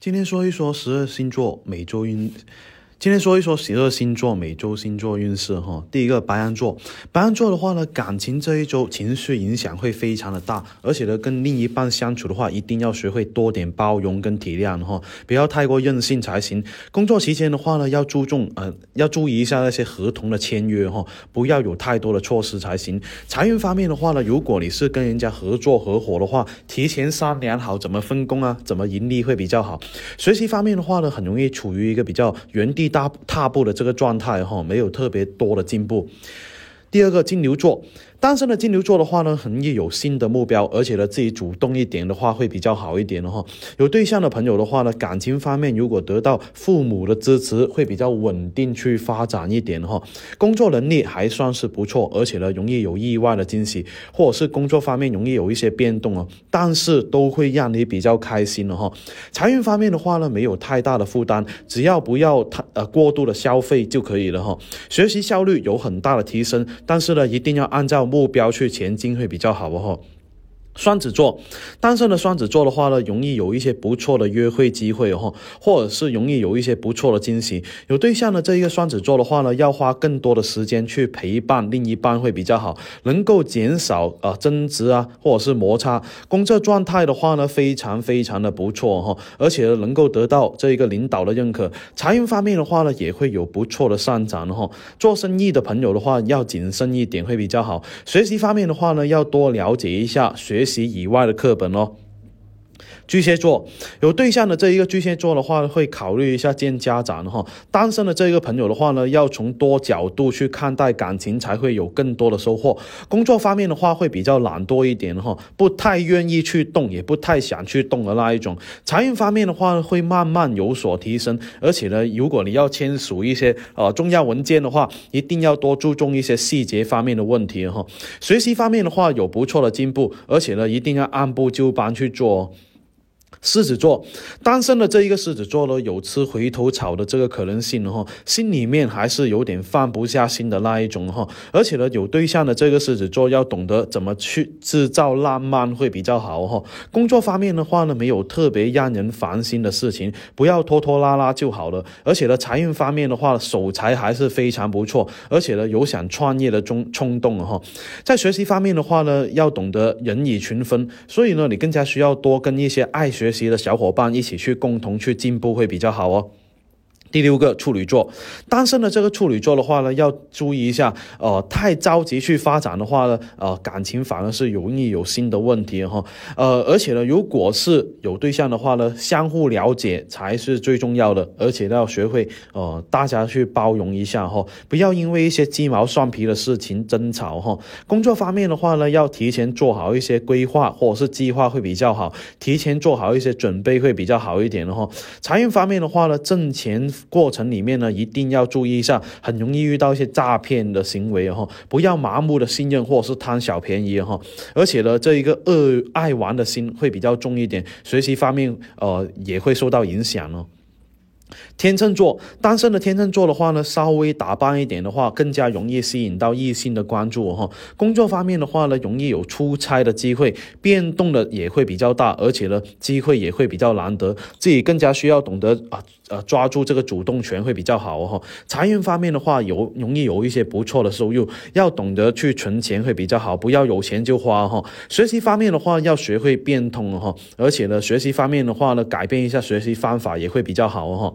今天说一说十二星座每周运。今天说一说十二星座每周星座运势哈。第一个白羊座，白羊座的话呢，感情这一周情绪影响会非常的大，而且呢，跟另一半相处的话，一定要学会多点包容跟体谅哈，不要太过任性才行。工作期间的话呢，要注重呃，要注意一下那些合同的签约哈，不要有太多的措施才行。财运方面的话呢，如果你是跟人家合作合伙的话，提前商量好怎么分工啊，怎么盈利会比较好。学习方面的话呢，很容易处于一个比较原地。大踏步的这个状态哈，没有特别多的进步。第二个金牛座。单身的金牛座的话呢，很容易有新的目标，而且呢，自己主动一点的话会比较好一点的哈。有对象的朋友的话呢，感情方面如果得到父母的支持，会比较稳定去发展一点哈。工作能力还算是不错，而且呢，容易有意外的惊喜，或者是工作方面容易有一些变动哦。但是都会让你比较开心的哈。财运方面的话呢，没有太大的负担，只要不要太呃过度的消费就可以了哈。学习效率有很大的提升，但是呢，一定要按照。目标去前进会比较好哦。双子座，单身的双子座的话呢，容易有一些不错的约会机会哦，或者是容易有一些不错的惊喜。有对象的这一个双子座的话呢，要花更多的时间去陪伴另一半会比较好，能够减少啊争执啊，或者是摩擦。工作状态的话呢，非常非常的不错哈，而且能够得到这一个领导的认可。财运方面的话呢，也会有不错的上涨哈。做生意的朋友的话，要谨慎一点会比较好。学习方面的话呢，要多了解一下学。习以外的课本哦。巨蟹座有对象的这一个巨蟹座的话，会考虑一下见家长哈。单身的这一个朋友的话呢，要从多角度去看待感情，才会有更多的收获。工作方面的话，会比较懒惰一点哈，不太愿意去动，也不太想去动的那一种。财运方面的话，会慢慢有所提升。而且呢，如果你要签署一些呃重要文件的话，一定要多注重一些细节方面的问题哈。学习方面的话，有不错的进步，而且呢，一定要按部就班去做。狮子座单身的这一个狮子座呢，有吃回头草的这个可能性哈，心里面还是有点放不下心的那一种哈，而且呢，有对象的这个狮子座要懂得怎么去制造浪漫会比较好哈。工作方面的话呢，没有特别让人烦心的事情，不要拖拖拉拉就好了。而且呢，财运方面的话，守财还是非常不错，而且呢，有想创业的冲冲动哈。在学习方面的话呢，要懂得人以群分，所以呢，你更加需要多跟一些爱学。学习的小伙伴一起去共同去进步会比较好哦。第六个处女座，单身的这个处女座的话呢，要注意一下，呃，太着急去发展的话呢，呃，感情反而是容易有新的问题哈，呃，而且呢，如果是有对象的话呢，相互了解才是最重要的，而且要学会，呃，大家去包容一下哈，不要因为一些鸡毛蒜皮的事情争吵哈。工作方面的话呢，要提前做好一些规划或者是计划会比较好，提前做好一些准备会比较好一点的哈。财运方面的话呢，挣钱。过程里面呢，一定要注意一下，很容易遇到一些诈骗的行为哈，不要麻木的信任或者是贪小便宜哈，而且呢，这一个恶爱玩的心会比较重一点，学习方面呃也会受到影响哦。天秤座单身的天秤座的话呢，稍微打扮一点的话，更加容易吸引到异性的关注哈。工作方面的话呢，容易有出差的机会，变动的也会比较大，而且呢，机会也会比较难得，自己更加需要懂得啊呃抓住这个主动权会比较好哈。财运方面的话，有容易有一些不错的收入，要懂得去存钱会比较好，不要有钱就花哈。学习方面的话，要学会变通哈，而且呢，学习方面的话呢，改变一下学习方法也会比较好哈。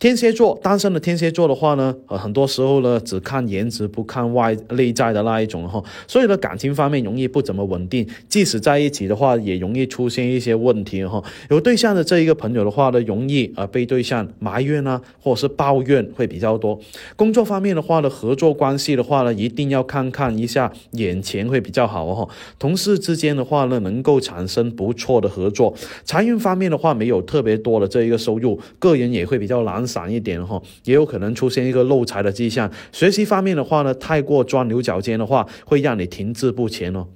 天蝎座单身的天蝎座的话呢，呃，很多时候呢只看颜值不看外内在的那一种哈，所以呢感情方面容易不怎么稳定，即使在一起的话也容易出现一些问题哈。有对象的这一个朋友的话呢，容易啊被对象埋怨啊，或者是抱怨会比较多。工作方面的话呢，合作关系的话呢，一定要看看一下眼前会比较好哈。同事之间的话呢，能够产生不错的合作。财运方面的话，没有特别多的这一个收入，个人也会比较难。散一点哈，也有可能出现一个漏财的迹象。学习方面的话呢，太过钻牛角尖的话，会让你停滞不前哦。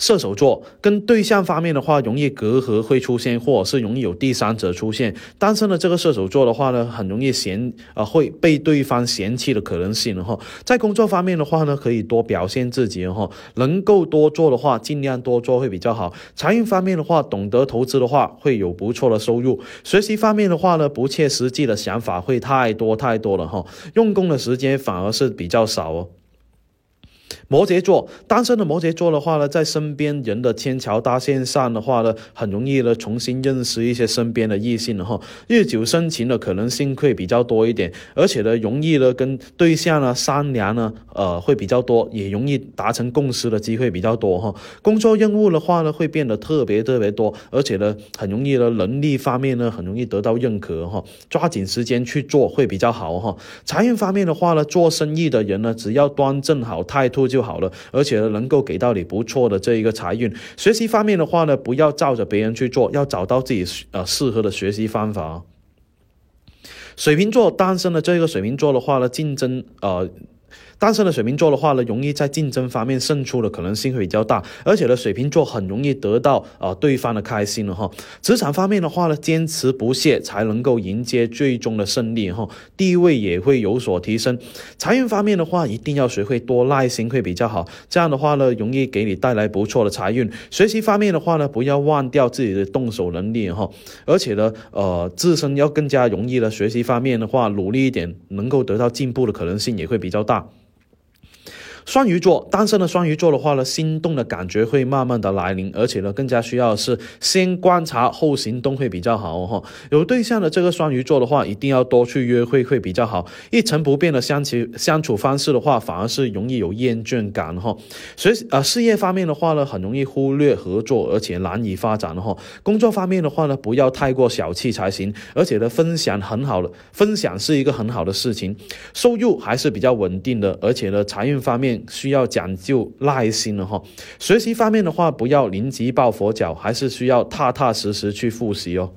射手座跟对象方面的话，容易隔阂会出现，或者是容易有第三者出现。单身的这个射手座的话呢，很容易嫌啊会被对方嫌弃的可能性哈。在工作方面的话呢，可以多表现自己哈，能够多做的话，尽量多做会比较好。财运方面的话，懂得投资的话，会有不错的收入。学习方面的话呢，不切实际的想法会太多太多了哈，用功的时间反而是比较少哦。摩羯座单身的摩羯座的话呢，在身边人的天桥搭线上的话呢，很容易呢重新认识一些身边的异性哈，日久生情的可能性会比较多一点，而且呢，容易呢跟对象呢商量呢，呃，会比较多，也容易达成共识的机会比较多哈。工作任务的话呢，会变得特别特别多，而且呢，很容易呢能力方面呢，很容易得到认可哈，抓紧时间去做会比较好哈。财运方面的话呢，做生意的人呢，只要端正好态度就。好了，而且，能够给到你不错的这一个财运。学习方面的话呢，不要照着别人去做，要找到自己呃适合的学习方法。水瓶座单身的这个水瓶座的话呢，竞争呃。单身的水瓶座的话呢，容易在竞争方面胜出的可能性会比较大，而且呢，水瓶座很容易得到啊对方的开心了哈。职场方面的话呢，坚持不懈才能够迎接最终的胜利哈，地位也会有所提升。财运方面的话，一定要学会多耐心会比较好，这样的话呢，容易给你带来不错的财运。学习方面的话呢，不要忘掉自己的动手能力哈，而且呢，呃，自身要更加容易的学习方面的话，努力一点，能够得到进步的可能性也会比较大。双鱼座单身的双鱼座的话呢，心动的感觉会慢慢的来临，而且呢，更加需要是先观察后行动会比较好哈。有对象的这个双鱼座的话，一定要多去约会会比较好。一成不变的相处相处方式的话，反而是容易有厌倦感哈。所以啊，事业方面的话呢，很容易忽略合作，而且难以发展哈。工作方面的话呢，不要太过小气才行，而且呢，分享很好的，分享是一个很好的事情。收入还是比较稳定的，而且呢，财运方面。需要讲究耐心了哈，学习方面的话，不要临急抱佛脚，还是需要踏踏实实去复习哦。